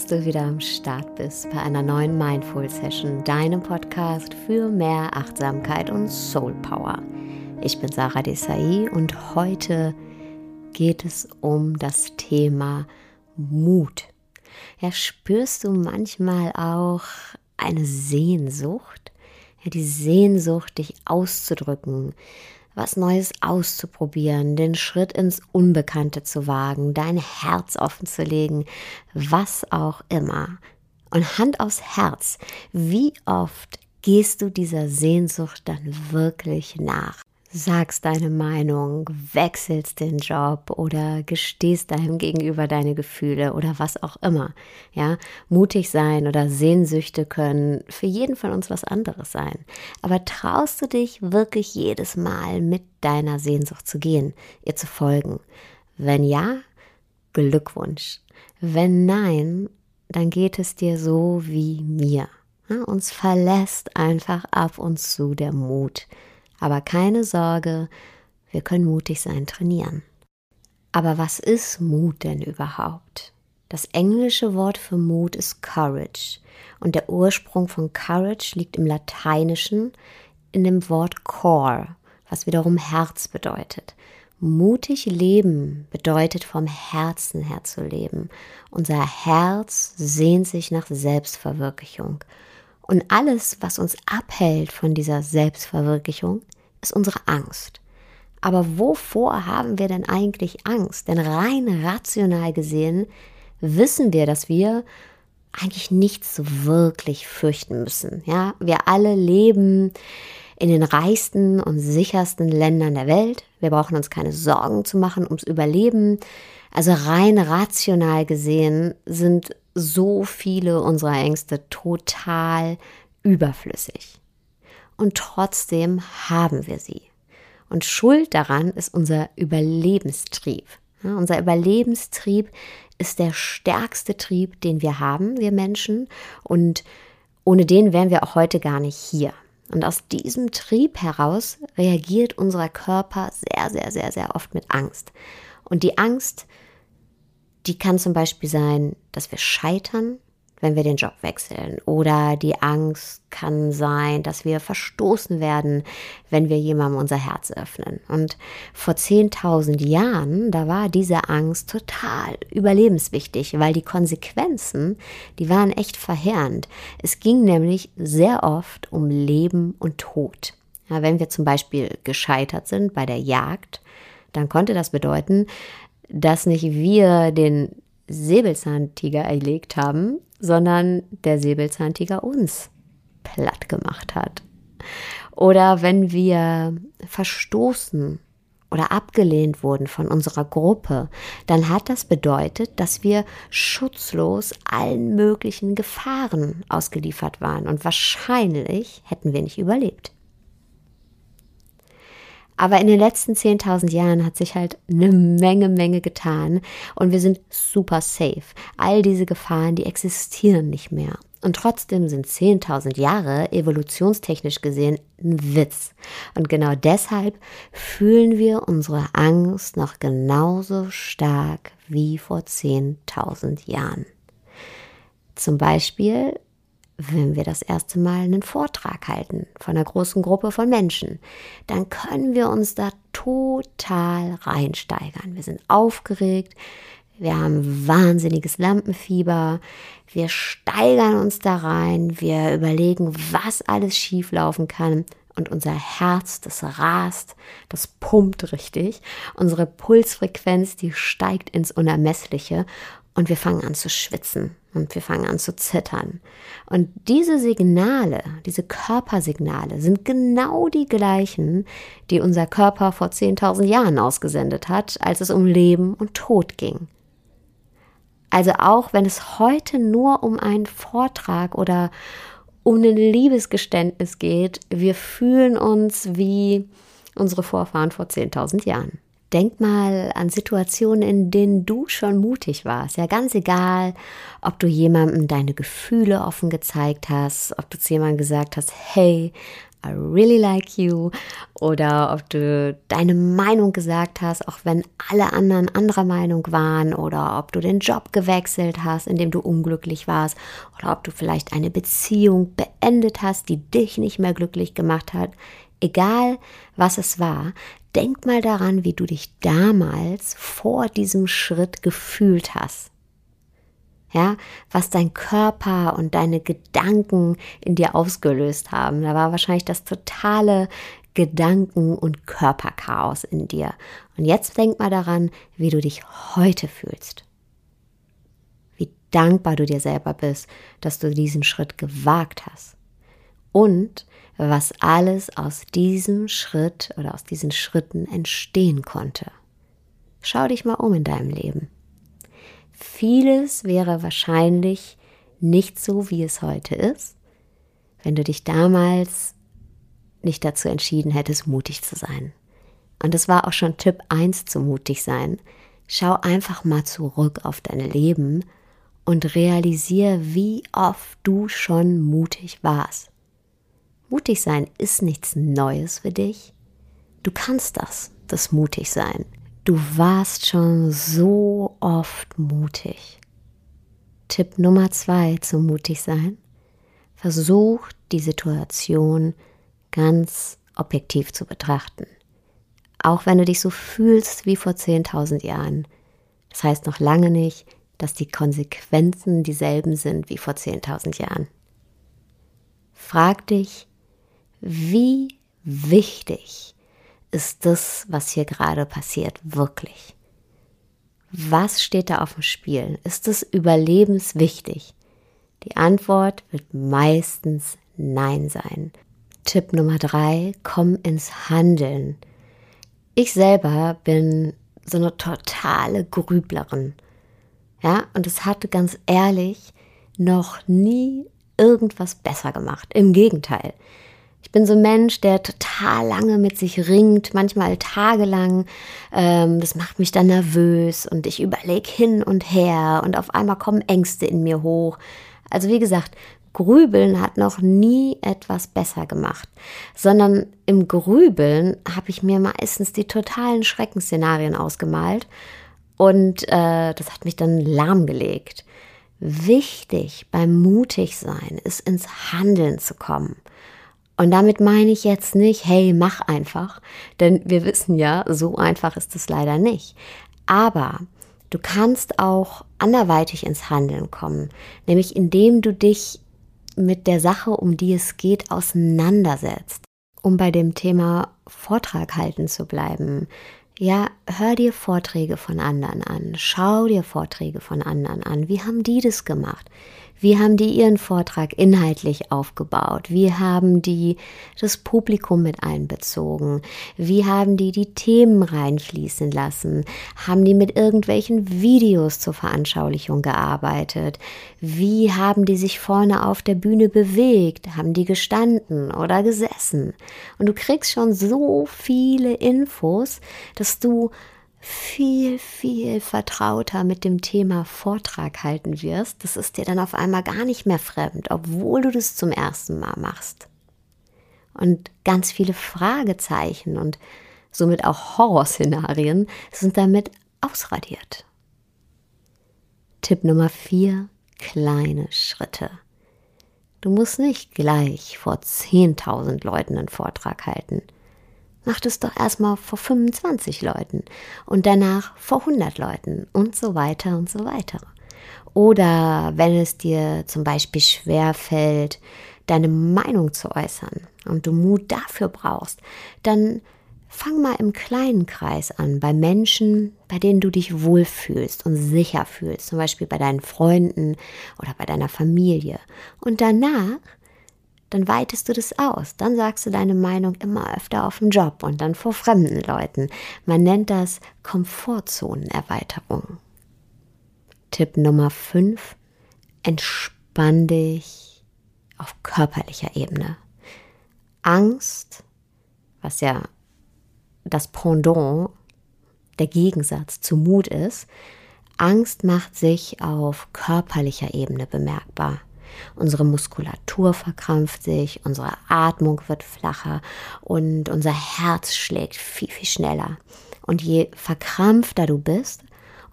dass du wieder am Start bist bei einer neuen Mindful Session, deinem Podcast für mehr Achtsamkeit und Soul Power. Ich bin Sarah Desai und heute geht es um das Thema Mut. Ja, spürst du manchmal auch eine Sehnsucht? Ja, die Sehnsucht, dich auszudrücken, was Neues auszuprobieren, den Schritt ins Unbekannte zu wagen, dein Herz offen zu legen, was auch immer. Und Hand aufs Herz, wie oft gehst du dieser Sehnsucht dann wirklich nach? Sagst deine Meinung, wechselst den Job oder gestehst deinem Gegenüber deine Gefühle oder was auch immer. Ja, mutig sein oder Sehnsüchte können für jeden von uns was anderes sein. Aber traust du dich wirklich jedes Mal mit deiner Sehnsucht zu gehen, ihr zu folgen? Wenn ja, Glückwunsch. Wenn nein, dann geht es dir so wie mir. Ja, uns verlässt einfach ab und zu der Mut. Aber keine Sorge, wir können mutig sein trainieren. Aber was ist Mut denn überhaupt? Das englische Wort für Mut ist Courage und der Ursprung von Courage liegt im Lateinischen in dem Wort Core, was wiederum Herz bedeutet. Mutig leben bedeutet vom Herzen her zu leben. Unser Herz sehnt sich nach Selbstverwirklichung und alles, was uns abhält von dieser Selbstverwirklichung, ist unsere Angst. Aber wovor haben wir denn eigentlich Angst? Denn rein rational gesehen wissen wir, dass wir eigentlich nichts wirklich fürchten müssen. Ja, wir alle leben in den reichsten und sichersten Ländern der Welt. Wir brauchen uns keine Sorgen zu machen ums Überleben. Also rein rational gesehen sind so viele unserer Ängste total überflüssig. Und trotzdem haben wir sie. Und Schuld daran ist unser Überlebenstrieb. Ja, unser Überlebenstrieb ist der stärkste Trieb, den wir haben, wir Menschen. Und ohne den wären wir auch heute gar nicht hier. Und aus diesem Trieb heraus reagiert unser Körper sehr, sehr, sehr, sehr oft mit Angst. Und die Angst die kann zum Beispiel sein, dass wir scheitern, wenn wir den Job wechseln. Oder die Angst kann sein, dass wir verstoßen werden, wenn wir jemandem unser Herz öffnen. Und vor 10.000 Jahren, da war diese Angst total überlebenswichtig, weil die Konsequenzen, die waren echt verheerend. Es ging nämlich sehr oft um Leben und Tod. Ja, wenn wir zum Beispiel gescheitert sind bei der Jagd, dann konnte das bedeuten, dass nicht wir den Säbelzahntiger erlegt haben, sondern der Säbelzahntiger uns platt gemacht hat. Oder wenn wir verstoßen oder abgelehnt wurden von unserer Gruppe, dann hat das bedeutet, dass wir schutzlos allen möglichen Gefahren ausgeliefert waren und wahrscheinlich hätten wir nicht überlebt. Aber in den letzten 10.000 Jahren hat sich halt eine Menge, Menge getan und wir sind super safe. All diese Gefahren, die existieren nicht mehr. Und trotzdem sind 10.000 Jahre evolutionstechnisch gesehen ein Witz. Und genau deshalb fühlen wir unsere Angst noch genauso stark wie vor 10.000 Jahren. Zum Beispiel wenn wir das erste Mal einen Vortrag halten von einer großen Gruppe von Menschen, dann können wir uns da total reinsteigern. Wir sind aufgeregt, wir haben wahnsinniges Lampenfieber, wir steigern uns da rein, wir überlegen, was alles schieflaufen kann und unser Herz, das rast, das pumpt richtig, unsere Pulsfrequenz, die steigt ins Unermessliche und wir fangen an zu schwitzen und wir fangen an zu zittern. Und diese Signale, diese Körpersignale sind genau die gleichen, die unser Körper vor 10.000 Jahren ausgesendet hat, als es um Leben und Tod ging. Also auch wenn es heute nur um einen Vortrag oder um ein Liebesgeständnis geht, wir fühlen uns wie unsere Vorfahren vor 10.000 Jahren. Denk mal an Situationen, in denen du schon mutig warst. Ja, ganz egal, ob du jemandem deine Gefühle offen gezeigt hast, ob du zu jemandem gesagt hast, hey, I really like you oder ob du deine Meinung gesagt hast, auch wenn alle anderen anderer Meinung waren oder ob du den Job gewechselt hast, in dem du unglücklich warst oder ob du vielleicht eine Beziehung beendet hast, die dich nicht mehr glücklich gemacht hat. Egal, was es war, denk mal daran, wie du dich damals vor diesem Schritt gefühlt hast ja, was dein Körper und deine Gedanken in dir ausgelöst haben. Da war wahrscheinlich das totale Gedanken- und Körperchaos in dir. Und jetzt denk mal daran, wie du dich heute fühlst. Wie dankbar du dir selber bist, dass du diesen Schritt gewagt hast. Und was alles aus diesem Schritt oder aus diesen Schritten entstehen konnte. Schau dich mal um in deinem Leben. Vieles wäre wahrscheinlich nicht so, wie es heute ist, wenn du dich damals nicht dazu entschieden hättest, mutig zu sein. Und das war auch schon Tipp 1 zu mutig sein. Schau einfach mal zurück auf dein Leben und realisiere, wie oft du schon mutig warst. Mutig sein ist nichts Neues für dich. Du kannst das, das mutig sein. Du warst schon so oft mutig. Tipp Nummer zwei zum mutig sein. Versuch die Situation ganz objektiv zu betrachten. Auch wenn du dich so fühlst wie vor 10.000 Jahren. Das heißt noch lange nicht, dass die Konsequenzen dieselben sind wie vor 10.000 Jahren. Frag dich, wie wichtig ist das, was hier gerade passiert, wirklich? Was steht da auf dem Spiel? Ist es überlebenswichtig? Die Antwort wird meistens Nein sein. Tipp Nummer drei, komm ins Handeln. Ich selber bin so eine totale Grüblerin. Ja, und es hatte ganz ehrlich noch nie irgendwas besser gemacht. Im Gegenteil. Ich bin so ein Mensch, der total lange mit sich ringt, manchmal tagelang. Ähm, das macht mich dann nervös und ich überlege hin und her und auf einmal kommen Ängste in mir hoch. Also wie gesagt, Grübeln hat noch nie etwas besser gemacht, sondern im Grübeln habe ich mir meistens die totalen Schreckensszenarien ausgemalt und äh, das hat mich dann lahmgelegt. Wichtig beim Mutigsein ist ins Handeln zu kommen. Und damit meine ich jetzt nicht, hey, mach einfach, denn wir wissen ja, so einfach ist es leider nicht. Aber du kannst auch anderweitig ins Handeln kommen, nämlich indem du dich mit der Sache, um die es geht, auseinandersetzt. Um bei dem Thema Vortrag halten zu bleiben. Ja, hör dir Vorträge von anderen an, schau dir Vorträge von anderen an. Wie haben die das gemacht? Wie haben die ihren Vortrag inhaltlich aufgebaut? Wie haben die das Publikum mit einbezogen? Wie haben die die Themen reinfließen lassen? Haben die mit irgendwelchen Videos zur Veranschaulichung gearbeitet? Wie haben die sich vorne auf der Bühne bewegt? Haben die gestanden oder gesessen? Und du kriegst schon so viele Infos, dass du viel, viel vertrauter mit dem Thema Vortrag halten wirst. Das ist dir dann auf einmal gar nicht mehr fremd, obwohl du das zum ersten Mal machst. Und ganz viele Fragezeichen und somit auch Horrorszenarien sind damit ausradiert. Tipp Nummer vier: kleine Schritte. Du musst nicht gleich vor 10.000 Leuten einen Vortrag halten. Mach es doch erstmal vor 25 Leuten und danach vor 100 Leuten und so weiter und so weiter. Oder wenn es dir zum Beispiel schwer fällt, deine Meinung zu äußern und du Mut dafür brauchst, dann fang mal im kleinen Kreis an, bei Menschen, bei denen du dich wohlfühlst und sicher fühlst, zum Beispiel bei deinen Freunden oder bei deiner Familie. Und danach dann weitest du das aus. Dann sagst du deine Meinung immer öfter auf dem Job und dann vor fremden Leuten. Man nennt das Komfortzonenerweiterung. Tipp Nummer 5. Entspann dich auf körperlicher Ebene. Angst, was ja das Pendant, der Gegensatz zu Mut ist, Angst macht sich auf körperlicher Ebene bemerkbar. Unsere Muskulatur verkrampft sich, unsere Atmung wird flacher und unser Herz schlägt viel, viel schneller. Und je verkrampfter du bist,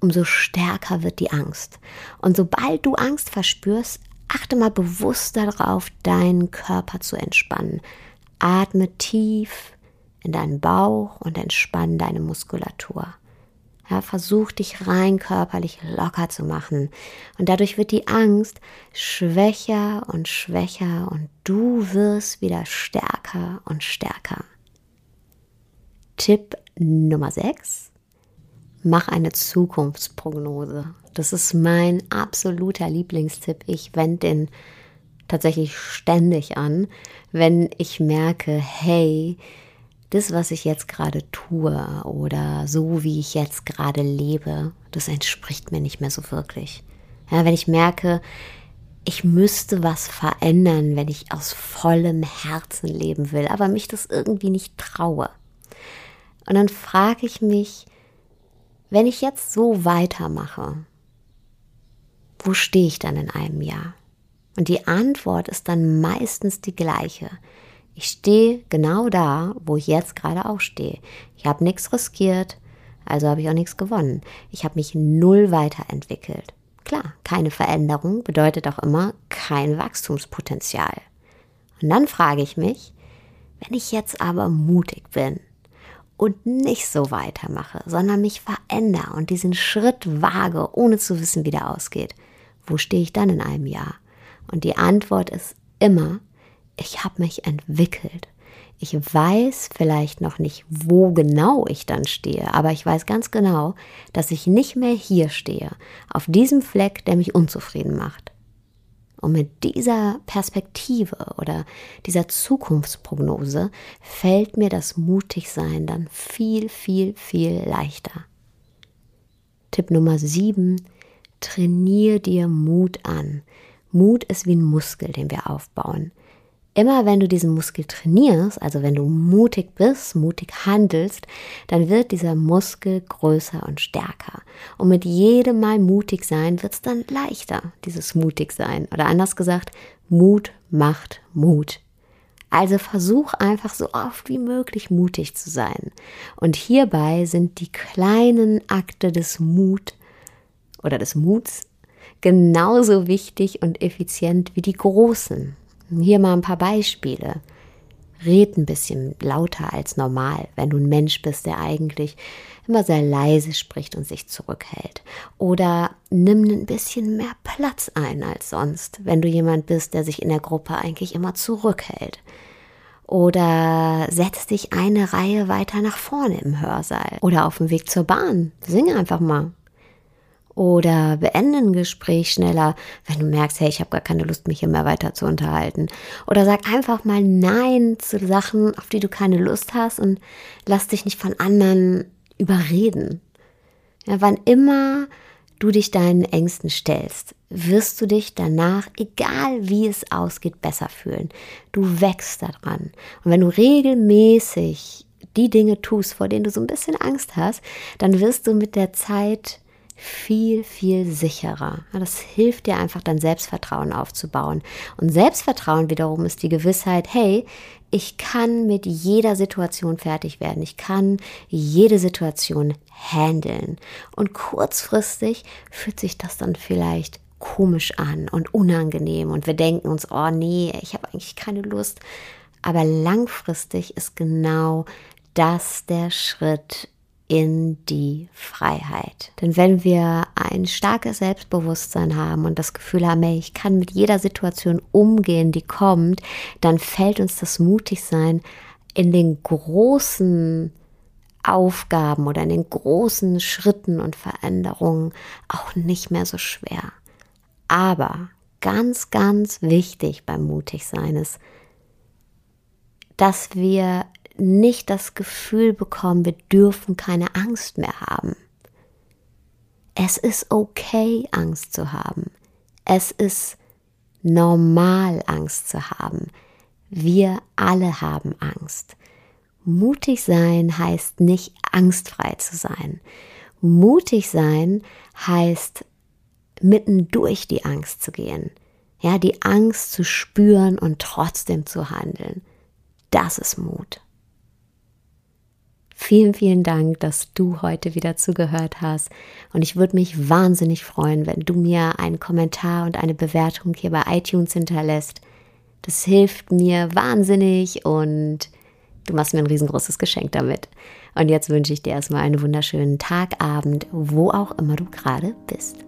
umso stärker wird die Angst. Und sobald du Angst verspürst, achte mal bewusst darauf, deinen Körper zu entspannen. Atme tief in deinen Bauch und entspann deine Muskulatur. Ja, versuch dich rein körperlich locker zu machen. Und dadurch wird die Angst schwächer und schwächer und du wirst wieder stärker und stärker. Tipp Nummer 6. Mach eine Zukunftsprognose. Das ist mein absoluter Lieblingstipp. Ich wende den tatsächlich ständig an, wenn ich merke, hey, das, was ich jetzt gerade tue oder so, wie ich jetzt gerade lebe, das entspricht mir nicht mehr so wirklich. Ja, wenn ich merke, ich müsste was verändern, wenn ich aus vollem Herzen leben will, aber mich das irgendwie nicht traue. Und dann frage ich mich, wenn ich jetzt so weitermache, wo stehe ich dann in einem Jahr? Und die Antwort ist dann meistens die gleiche. Ich stehe genau da, wo ich jetzt gerade auch stehe. Ich habe nichts riskiert, also habe ich auch nichts gewonnen. Ich habe mich null weiterentwickelt. Klar, keine Veränderung bedeutet auch immer kein Wachstumspotenzial. Und dann frage ich mich, wenn ich jetzt aber mutig bin und nicht so weitermache, sondern mich verändere und diesen Schritt wage, ohne zu wissen, wie der ausgeht, wo stehe ich dann in einem Jahr? Und die Antwort ist immer, ich habe mich entwickelt. Ich weiß vielleicht noch nicht, wo genau ich dann stehe, aber ich weiß ganz genau, dass ich nicht mehr hier stehe, auf diesem Fleck, der mich unzufrieden macht. Und mit dieser Perspektive oder dieser Zukunftsprognose fällt mir das Mutigsein dann viel, viel, viel leichter. Tipp Nummer 7. Trainier dir Mut an. Mut ist wie ein Muskel, den wir aufbauen immer wenn du diesen Muskel trainierst, also wenn du mutig bist, mutig handelst, dann wird dieser Muskel größer und stärker. Und mit jedem Mal mutig sein wird es dann leichter, dieses mutig sein. Oder anders gesagt, Mut macht Mut. Also versuch einfach so oft wie möglich mutig zu sein. Und hierbei sind die kleinen Akte des Mut oder des Muts genauso wichtig und effizient wie die großen. Hier mal ein paar Beispiele. Red ein bisschen lauter als normal, wenn du ein Mensch bist, der eigentlich immer sehr leise spricht und sich zurückhält. Oder nimm ein bisschen mehr Platz ein als sonst, wenn du jemand bist, der sich in der Gruppe eigentlich immer zurückhält. Oder setz dich eine Reihe weiter nach vorne im Hörsaal. Oder auf dem Weg zur Bahn. Sing einfach mal. Oder beende ein Gespräch schneller, wenn du merkst, hey, ich habe gar keine Lust, mich hier mehr weiter zu unterhalten. Oder sag einfach mal Nein zu Sachen, auf die du keine Lust hast und lass dich nicht von anderen überreden. Ja, wann immer du dich deinen Ängsten stellst, wirst du dich danach, egal wie es ausgeht, besser fühlen. Du wächst daran. Und wenn du regelmäßig die Dinge tust, vor denen du so ein bisschen Angst hast, dann wirst du mit der Zeit viel, viel sicherer. Das hilft dir einfach, dein Selbstvertrauen aufzubauen. Und Selbstvertrauen wiederum ist die Gewissheit, hey, ich kann mit jeder Situation fertig werden. Ich kann jede Situation handeln. Und kurzfristig fühlt sich das dann vielleicht komisch an und unangenehm. Und wir denken uns, oh nee, ich habe eigentlich keine Lust. Aber langfristig ist genau das der Schritt in die Freiheit. Denn wenn wir ein starkes Selbstbewusstsein haben und das Gefühl haben, ey, ich kann mit jeder Situation umgehen, die kommt, dann fällt uns das Mutigsein in den großen Aufgaben oder in den großen Schritten und Veränderungen auch nicht mehr so schwer. Aber ganz, ganz wichtig beim Mutigsein ist, dass wir nicht das Gefühl bekommen, wir dürfen keine Angst mehr haben. Es ist okay, Angst zu haben. Es ist normal, Angst zu haben. Wir alle haben Angst. Mutig sein heißt nicht angstfrei zu sein. Mutig sein heißt mitten durch die Angst zu gehen. Ja, die Angst zu spüren und trotzdem zu handeln. Das ist Mut. Vielen, vielen Dank, dass du heute wieder zugehört hast. Und ich würde mich wahnsinnig freuen, wenn du mir einen Kommentar und eine Bewertung hier bei iTunes hinterlässt. Das hilft mir wahnsinnig und du machst mir ein riesengroßes Geschenk damit. Und jetzt wünsche ich dir erstmal einen wunderschönen Tag, Abend, wo auch immer du gerade bist.